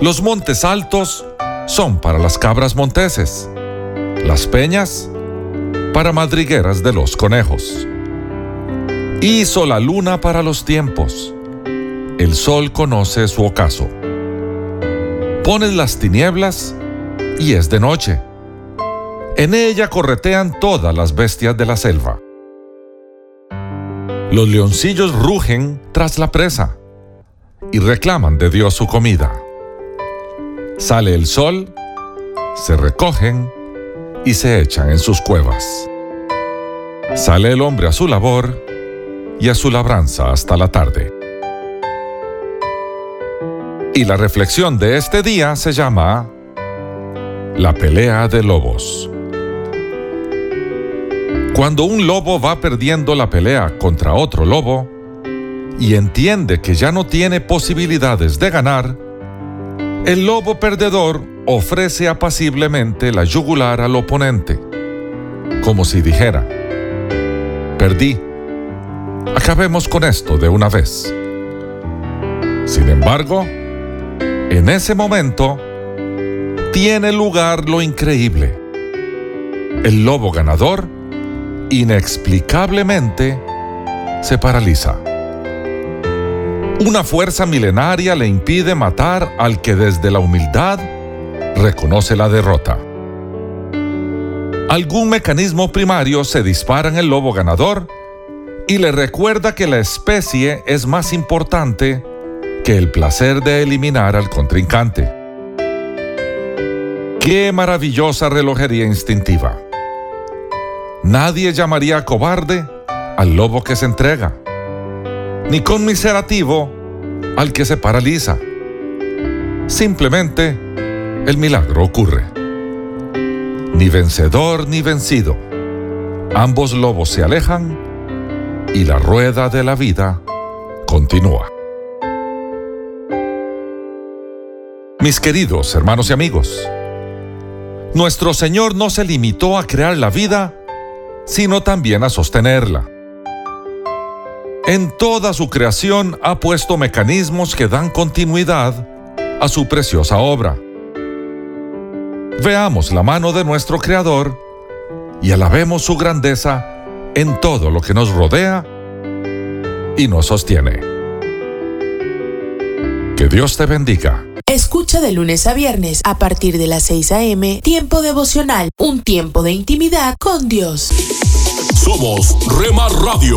Los montes altos son para las cabras monteses, las peñas para madrigueras de los conejos. Hizo la luna para los tiempos, el sol conoce su ocaso. Pones las tinieblas y es de noche. En ella corretean todas las bestias de la selva. Los leoncillos rugen tras la presa y reclaman de Dios su comida. Sale el sol, se recogen y se echan en sus cuevas. Sale el hombre a su labor y a su labranza hasta la tarde. Y la reflexión de este día se llama la pelea de lobos. Cuando un lobo va perdiendo la pelea contra otro lobo y entiende que ya no tiene posibilidades de ganar, el lobo perdedor ofrece apaciblemente la yugular al oponente, como si dijera, perdí, acabemos con esto de una vez. Sin embargo, en ese momento, tiene lugar lo increíble. El lobo ganador, inexplicablemente, se paraliza. Una fuerza milenaria le impide matar al que desde la humildad reconoce la derrota. Algún mecanismo primario se dispara en el lobo ganador y le recuerda que la especie es más importante que el placer de eliminar al contrincante. Qué maravillosa relojería instintiva. Nadie llamaría cobarde al lobo que se entrega, ni conmiserativo al que se paraliza. Simplemente el milagro ocurre. Ni vencedor ni vencido. Ambos lobos se alejan y la rueda de la vida continúa. Mis queridos hermanos y amigos, nuestro Señor no se limitó a crear la vida sino también a sostenerla. En toda su creación ha puesto mecanismos que dan continuidad a su preciosa obra. Veamos la mano de nuestro Creador y alabemos su grandeza en todo lo que nos rodea y nos sostiene. Que Dios te bendiga. Escucha de lunes a viernes a partir de las 6 a.m. Tiempo devocional, un tiempo de intimidad con Dios. Somos Rema Radio.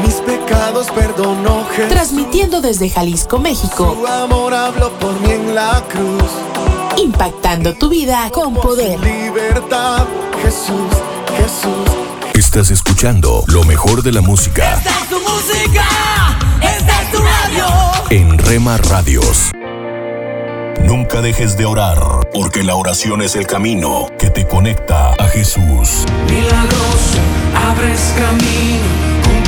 Mis pecados perdonó Jesús. Transmitiendo desde Jalisco, México. Su amor habló por mí en la cruz. Impactando tu vida con poder. Libertad, Jesús, Jesús. Estás escuchando lo mejor de la música Esta es tu música, esta es tu radio. en Rema Radios. Nunca dejes de orar, porque la oración es el camino que te conecta a Jesús. Milagroso, abres camino,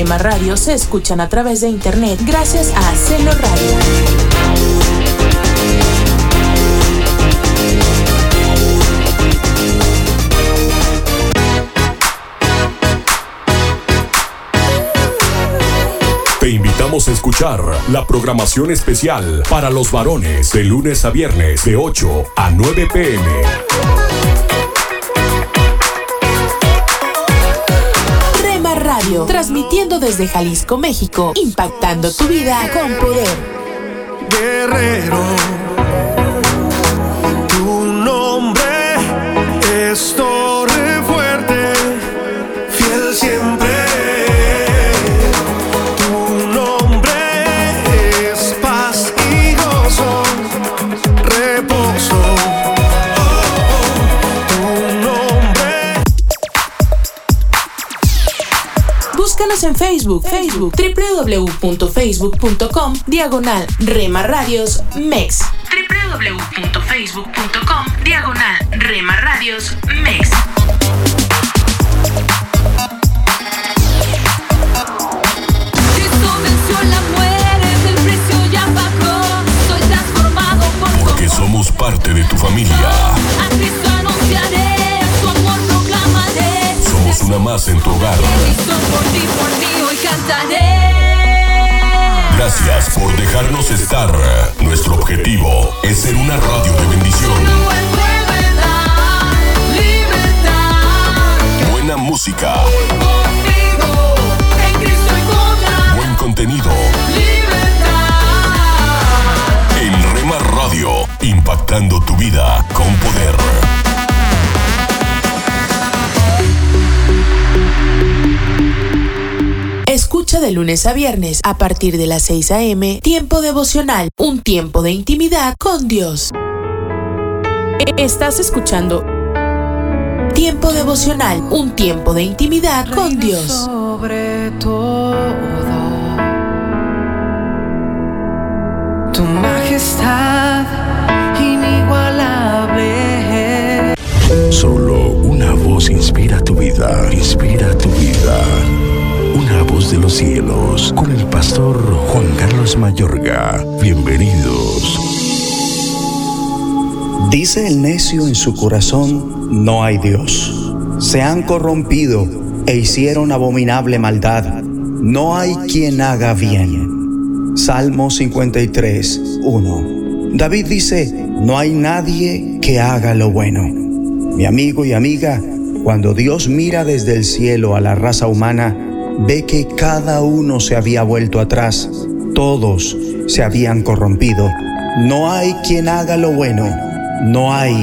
Rema Radio se escuchan a través de internet gracias a Celo Radio. Te invitamos a escuchar la programación especial para los varones de lunes a viernes de 8 a 9 pm. Transmitiendo desde Jalisco, México, impactando tu vida con poder. Guerrero, Facebook, Facebook, www.facebook.com, diagonal Rema Radios MEX. www.facebook.com, diagonal Rema Radios MEX. Porque somos parte de tu familia. A Cristo anunciaré, su amor proclamaré. Somos una más en tu hogar. Gracias por dejarnos estar. Nuestro objetivo es ser una radio de bendición. Libertad, Buena música, buen contenido. libertad. En Rema Radio, impactando tu vida con poder. Escucha de lunes a viernes a partir de las 6 a.m. Tiempo devocional, un tiempo de intimidad con Dios. Estás escuchando Tiempo devocional, un tiempo de intimidad con Dios. Sobre todo, tu majestad inigualable. Solo una voz inspira tu vida, inspira tu vida. Una voz de los cielos, con el pastor Juan Carlos Mayorga. Bienvenidos. Dice el necio en su corazón, no hay Dios. Se han corrompido e hicieron abominable maldad. No hay quien haga bien. Salmo 53, 1. David dice, no hay nadie que haga lo bueno. Mi amigo y amiga, cuando Dios mira desde el cielo a la raza humana, ve que cada uno se había vuelto atrás todos se habían corrompido. No hay quien haga lo bueno, no hay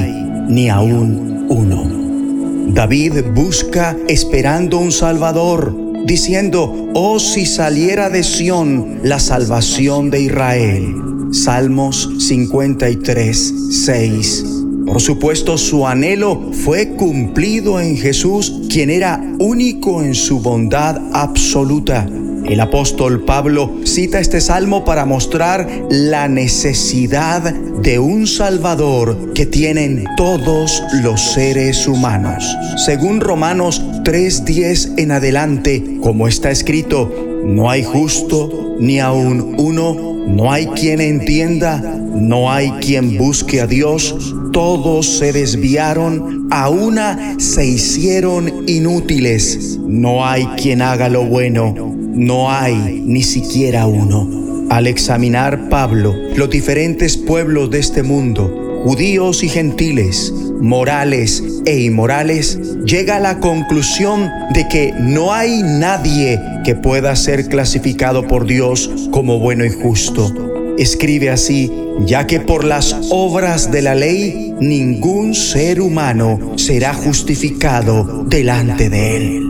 ni aún uno. David busca esperando un Salvador, diciendo, oh si saliera de Sión la salvación de Israel. Salmos 53, 6. Por supuesto, su anhelo fue cumplido en Jesús, quien era único en su bondad absoluta. El apóstol Pablo cita este salmo para mostrar la necesidad de un Salvador que tienen todos los seres humanos. Según Romanos 3:10 en adelante, como está escrito, no hay justo ni aun uno, no hay quien entienda, no hay quien busque a Dios, todos se desviaron, a una se hicieron inútiles, no hay quien haga lo bueno no hay ni siquiera uno. Al examinar Pablo los diferentes pueblos de este mundo, judíos y gentiles, morales e inmorales, llega a la conclusión de que no hay nadie que pueda ser clasificado por Dios como bueno y justo. Escribe así, ya que por las obras de la ley ningún ser humano será justificado delante de él.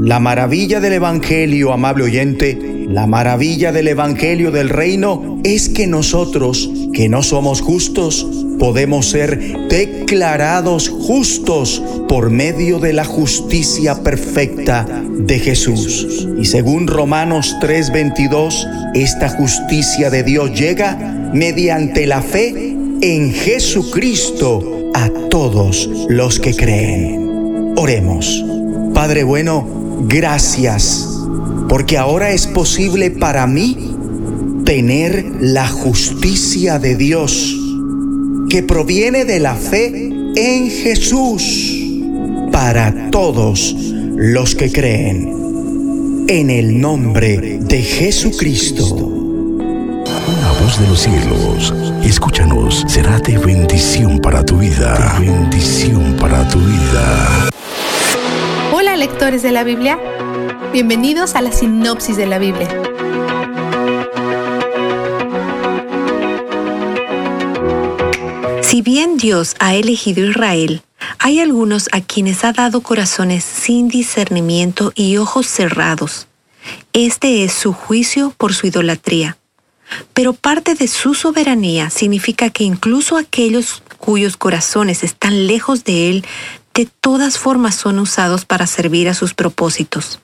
La maravilla del Evangelio, amable oyente, la maravilla del Evangelio del reino es que nosotros, que no somos justos, podemos ser declarados justos por medio de la justicia perfecta de Jesús. Y según Romanos 3:22, esta justicia de Dios llega mediante la fe en Jesucristo a todos los que creen. Oremos. Padre bueno, gracias, porque ahora es posible para mí tener la justicia de Dios que proviene de la fe en Jesús para todos los que creen. En el nombre de Jesucristo. Una voz de los cielos, escúchanos, será de bendición para tu vida. De bendición para tu vida lectores de la Biblia, bienvenidos a la sinopsis de la Biblia. Si bien Dios ha elegido Israel, hay algunos a quienes ha dado corazones sin discernimiento y ojos cerrados. Este es su juicio por su idolatría. Pero parte de su soberanía significa que incluso aquellos cuyos corazones están lejos de Él de todas formas son usados para servir a sus propósitos.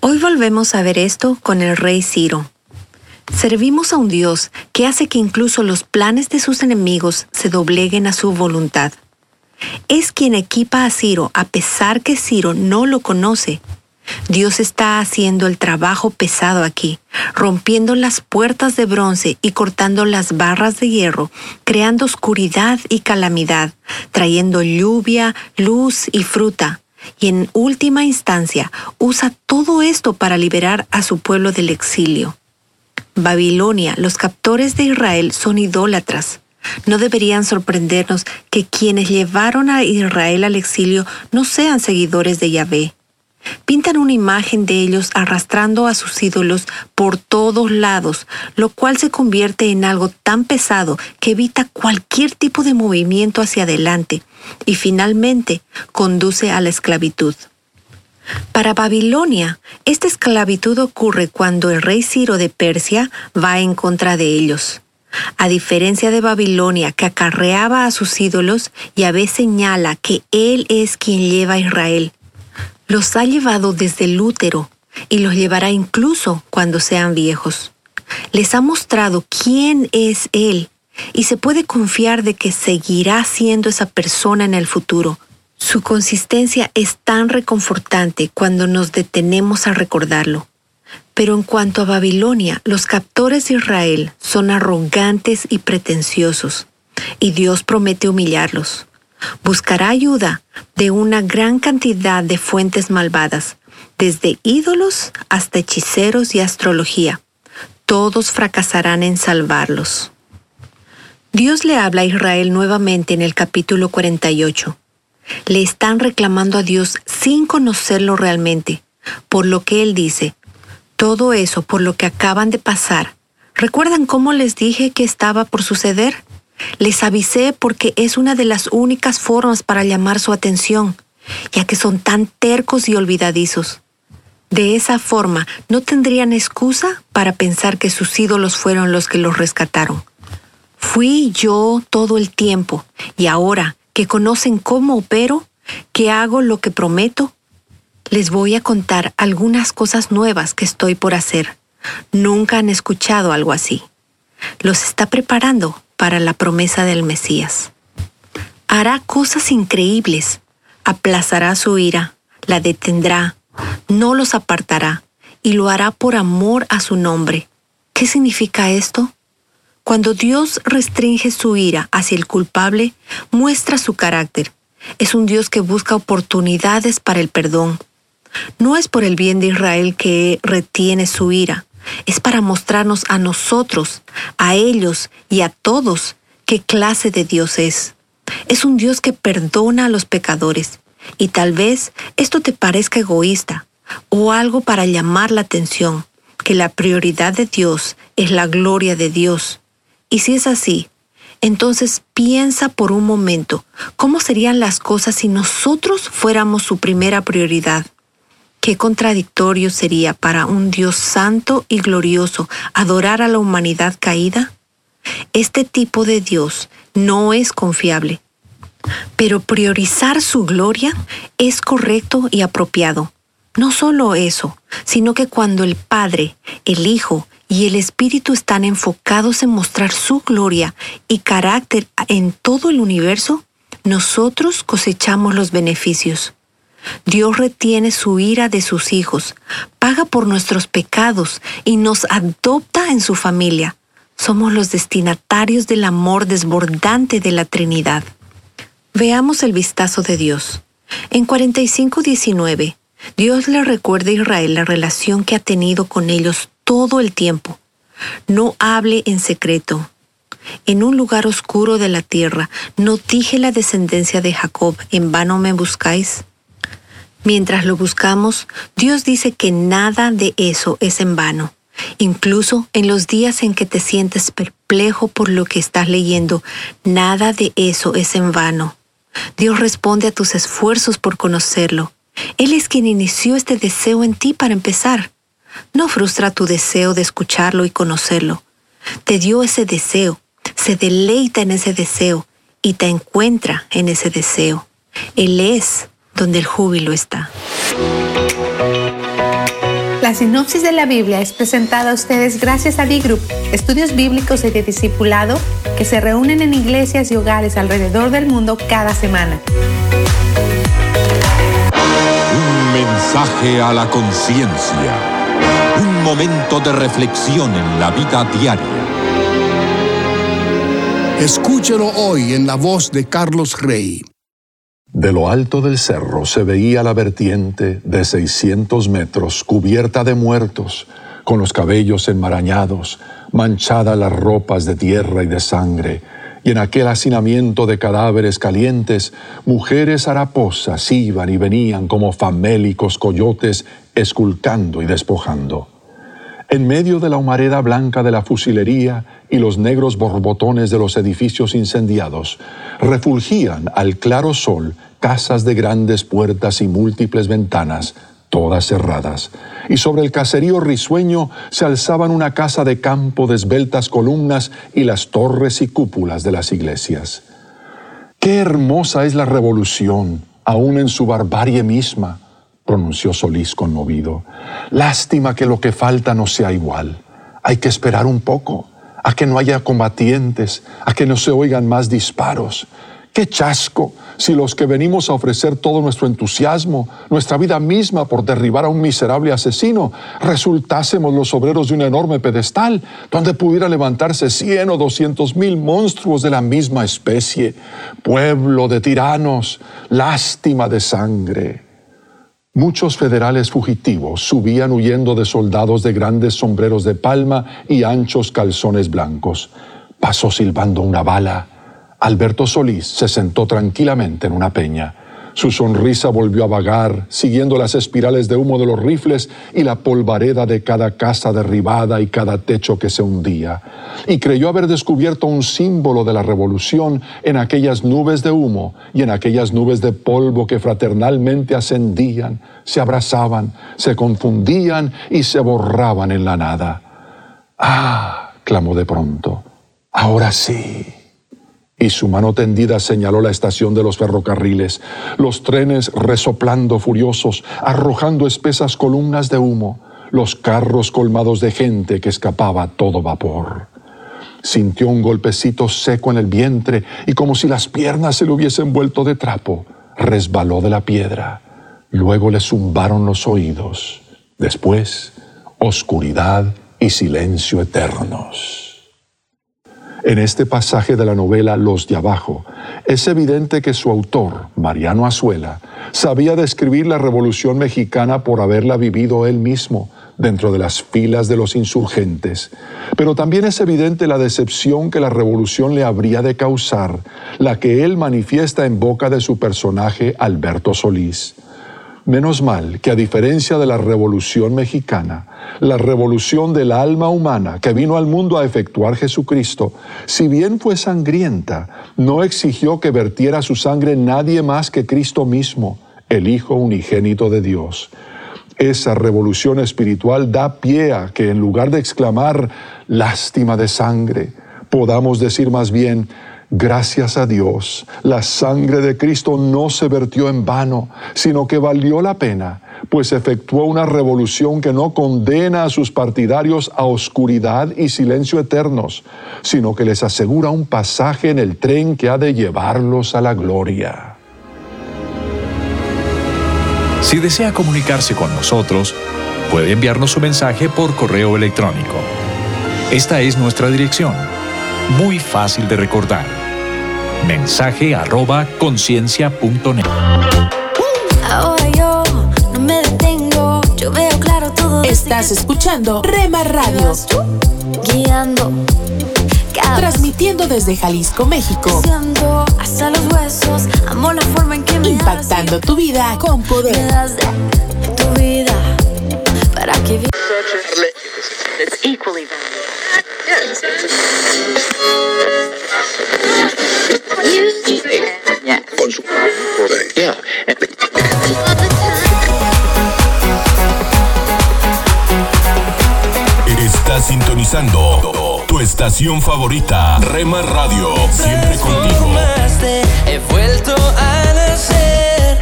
Hoy volvemos a ver esto con el rey Ciro. Servimos a un Dios que hace que incluso los planes de sus enemigos se dobleguen a su voluntad. Es quien equipa a Ciro a pesar que Ciro no lo conoce Dios está haciendo el trabajo pesado aquí, rompiendo las puertas de bronce y cortando las barras de hierro, creando oscuridad y calamidad, trayendo lluvia, luz y fruta. Y en última instancia, usa todo esto para liberar a su pueblo del exilio. Babilonia, los captores de Israel son idólatras. No deberían sorprendernos que quienes llevaron a Israel al exilio no sean seguidores de Yahvé pintan una imagen de ellos arrastrando a sus ídolos por todos lados, lo cual se convierte en algo tan pesado que evita cualquier tipo de movimiento hacia adelante y finalmente conduce a la esclavitud. Para Babilonia, esta esclavitud ocurre cuando el rey Ciro de Persia va en contra de ellos. A diferencia de Babilonia, que acarreaba a sus ídolos, Yahvé señala que Él es quien lleva a Israel, los ha llevado desde el útero y los llevará incluso cuando sean viejos. Les ha mostrado quién es Él y se puede confiar de que seguirá siendo esa persona en el futuro. Su consistencia es tan reconfortante cuando nos detenemos a recordarlo. Pero en cuanto a Babilonia, los captores de Israel son arrogantes y pretenciosos, y Dios promete humillarlos buscará ayuda de una gran cantidad de fuentes malvadas, desde ídolos hasta hechiceros y astrología. Todos fracasarán en salvarlos. Dios le habla a Israel nuevamente en el capítulo 48. Le están reclamando a Dios sin conocerlo realmente, por lo que Él dice, Todo eso por lo que acaban de pasar. ¿Recuerdan cómo les dije que estaba por suceder? Les avisé porque es una de las únicas formas para llamar su atención, ya que son tan tercos y olvidadizos. De esa forma, no tendrían excusa para pensar que sus ídolos fueron los que los rescataron. Fui yo todo el tiempo, y ahora que conocen cómo opero, que hago lo que prometo, les voy a contar algunas cosas nuevas que estoy por hacer. Nunca han escuchado algo así. Los está preparando para la promesa del Mesías. Hará cosas increíbles, aplazará su ira, la detendrá, no los apartará y lo hará por amor a su nombre. ¿Qué significa esto? Cuando Dios restringe su ira hacia el culpable, muestra su carácter. Es un Dios que busca oportunidades para el perdón. No es por el bien de Israel que retiene su ira, es para mostrarnos a nosotros, a ellos y a todos qué clase de Dios es. Es un Dios que perdona a los pecadores. Y tal vez esto te parezca egoísta o algo para llamar la atención, que la prioridad de Dios es la gloria de Dios. Y si es así, entonces piensa por un momento cómo serían las cosas si nosotros fuéramos su primera prioridad. Qué contradictorio sería para un Dios santo y glorioso adorar a la humanidad caída. Este tipo de Dios no es confiable. Pero priorizar su gloria es correcto y apropiado. No solo eso, sino que cuando el Padre, el Hijo y el Espíritu están enfocados en mostrar su gloria y carácter en todo el universo, nosotros cosechamos los beneficios. Dios retiene su ira de sus hijos, paga por nuestros pecados y nos adopta en su familia. Somos los destinatarios del amor desbordante de la Trinidad. Veamos el vistazo de Dios. En 45.19, Dios le recuerda a Israel la relación que ha tenido con ellos todo el tiempo. No hable en secreto. En un lugar oscuro de la tierra, no dije la descendencia de Jacob, en vano me buscáis. Mientras lo buscamos, Dios dice que nada de eso es en vano. Incluso en los días en que te sientes perplejo por lo que estás leyendo, nada de eso es en vano. Dios responde a tus esfuerzos por conocerlo. Él es quien inició este deseo en ti para empezar. No frustra tu deseo de escucharlo y conocerlo. Te dio ese deseo, se deleita en ese deseo y te encuentra en ese deseo. Él es donde el júbilo está. La sinopsis de la Biblia es presentada a ustedes gracias a D-Group, estudios bíblicos y de discipulado que se reúnen en iglesias y hogares alrededor del mundo cada semana. Un mensaje a la conciencia. Un momento de reflexión en la vida diaria. Escúchelo hoy en la voz de Carlos Rey. De lo alto del cerro se veía la vertiente de 600 metros cubierta de muertos, con los cabellos enmarañados, manchadas las ropas de tierra y de sangre, y en aquel hacinamiento de cadáveres calientes, mujeres haraposas iban y venían como famélicos coyotes, esculcando y despojando. En medio de la humareda blanca de la fusilería y los negros borbotones de los edificios incendiados, refulgían al claro sol casas de grandes puertas y múltiples ventanas, todas cerradas, y sobre el caserío risueño se alzaban una casa de campo de esbeltas columnas y las torres y cúpulas de las iglesias. Qué hermosa es la revolución, aún en su barbarie misma, pronunció Solís conmovido. Lástima que lo que falta no sea igual. Hay que esperar un poco, a que no haya combatientes, a que no se oigan más disparos. Qué chasco si los que venimos a ofrecer todo nuestro entusiasmo, nuestra vida misma por derribar a un miserable asesino, resultásemos los obreros de un enorme pedestal donde pudiera levantarse cien o doscientos mil monstruos de la misma especie. Pueblo de tiranos, lástima de sangre. Muchos federales fugitivos subían huyendo de soldados de grandes sombreros de palma y anchos calzones blancos. Pasó silbando una bala Alberto Solís se sentó tranquilamente en una peña. Su sonrisa volvió a vagar, siguiendo las espirales de humo de los rifles y la polvareda de cada casa derribada y cada techo que se hundía. Y creyó haber descubierto un símbolo de la revolución en aquellas nubes de humo y en aquellas nubes de polvo que fraternalmente ascendían, se abrazaban, se confundían y se borraban en la nada. Ah, clamó de pronto, ahora sí. Y su mano tendida señaló la estación de los ferrocarriles, los trenes resoplando furiosos, arrojando espesas columnas de humo, los carros colmados de gente que escapaba a todo vapor. Sintió un golpecito seco en el vientre y como si las piernas se le hubiesen vuelto de trapo, resbaló de la piedra. Luego le zumbaron los oídos. Después, oscuridad y silencio eternos. En este pasaje de la novela Los de Abajo, es evidente que su autor, Mariano Azuela, sabía describir la Revolución Mexicana por haberla vivido él mismo dentro de las filas de los insurgentes. Pero también es evidente la decepción que la revolución le habría de causar, la que él manifiesta en boca de su personaje Alberto Solís. Menos mal que a diferencia de la Revolución Mexicana, la revolución del alma humana que vino al mundo a efectuar Jesucristo, si bien fue sangrienta, no exigió que vertiera su sangre nadie más que Cristo mismo, el Hijo unigénito de Dios. Esa revolución espiritual da pie a que en lugar de exclamar lástima de sangre, podamos decir más bien, Gracias a Dios, la sangre de Cristo no se vertió en vano, sino que valió la pena, pues efectuó una revolución que no condena a sus partidarios a oscuridad y silencio eternos, sino que les asegura un pasaje en el tren que ha de llevarlos a la gloria. Si desea comunicarse con nosotros, puede enviarnos su mensaje por correo electrónico. Esta es nuestra dirección muy fácil de recordar. Mensaje arroba conciencia.net. Ahora yo no me detengo, yo veo claro todo. Estás escuchando Rema Radio. Guiando. Transmitiendo desde Jalisco, México. Hasta los huesos, amo la forma en que me Impactando tu vida con poder. Tu vida para que It's equally Estás sintonizando tu estación favorita, Rema Radio, siempre contigo. He vuelto a nacer.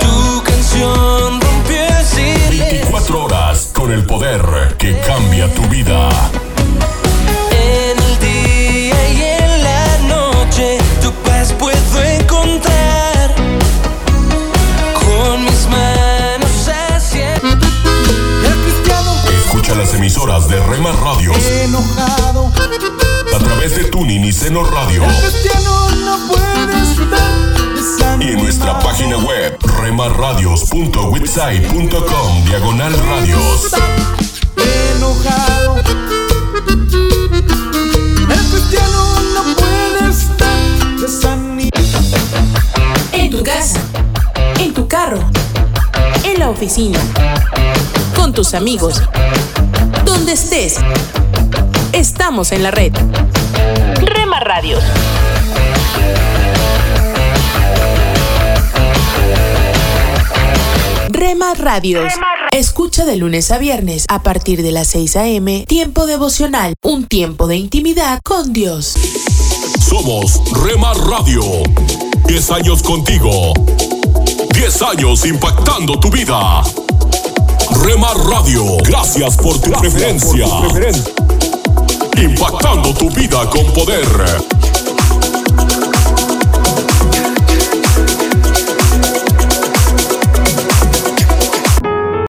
Tu canción con el poder que cambia tu vida. En el día y en la noche, tu paz puedo encontrar. Con mis manos hacia Escucha las emisoras de Rema Radio enojado. a través de Tuning y Seno Radio cristiano no puede estar y en nuestra página web remarradios.witsai.com diagonal radios. enojado. El cristiano no puede estar desanimado. En tu casa, en tu carro, en la oficina, con tus amigos, donde estés. Estamos en la red. Rema Radios. Rema Radios. Escucha de lunes a viernes a partir de las 6 a.m. Tiempo devocional, un tiempo de intimidad con Dios. Somos Rema Radio. 10 años contigo. 10 años impactando tu vida. Rema Radio, gracias por tu preferencia. Impactando tu vida con poder.